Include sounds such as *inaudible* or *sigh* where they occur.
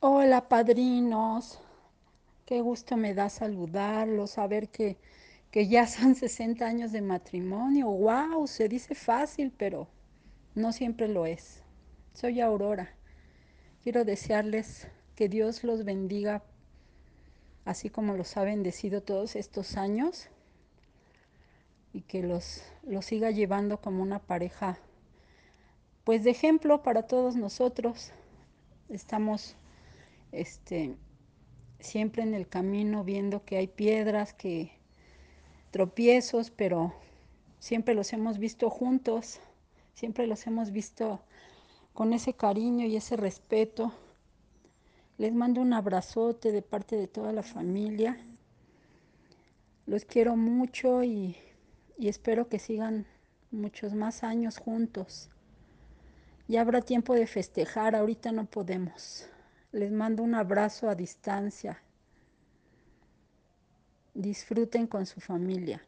Hola, padrinos. Qué gusto me da saludarlos, saber que, que ya son *laughs* 60 años de matrimonio. ¡Wow! Se dice fácil, pero no siempre lo es. Soy Aurora. Quiero desearles que Dios los bendiga así como los ha bendecido todos estos años y que los, los siga llevando como una pareja, pues de ejemplo para todos nosotros. Estamos este, siempre en el camino viendo que hay piedras, que tropiezos, pero siempre los hemos visto juntos, siempre los hemos visto con ese cariño y ese respeto. Les mando un abrazote de parte de toda la familia. Los quiero mucho y, y espero que sigan muchos más años juntos. Ya habrá tiempo de festejar, ahorita no podemos. Les mando un abrazo a distancia. Disfruten con su familia.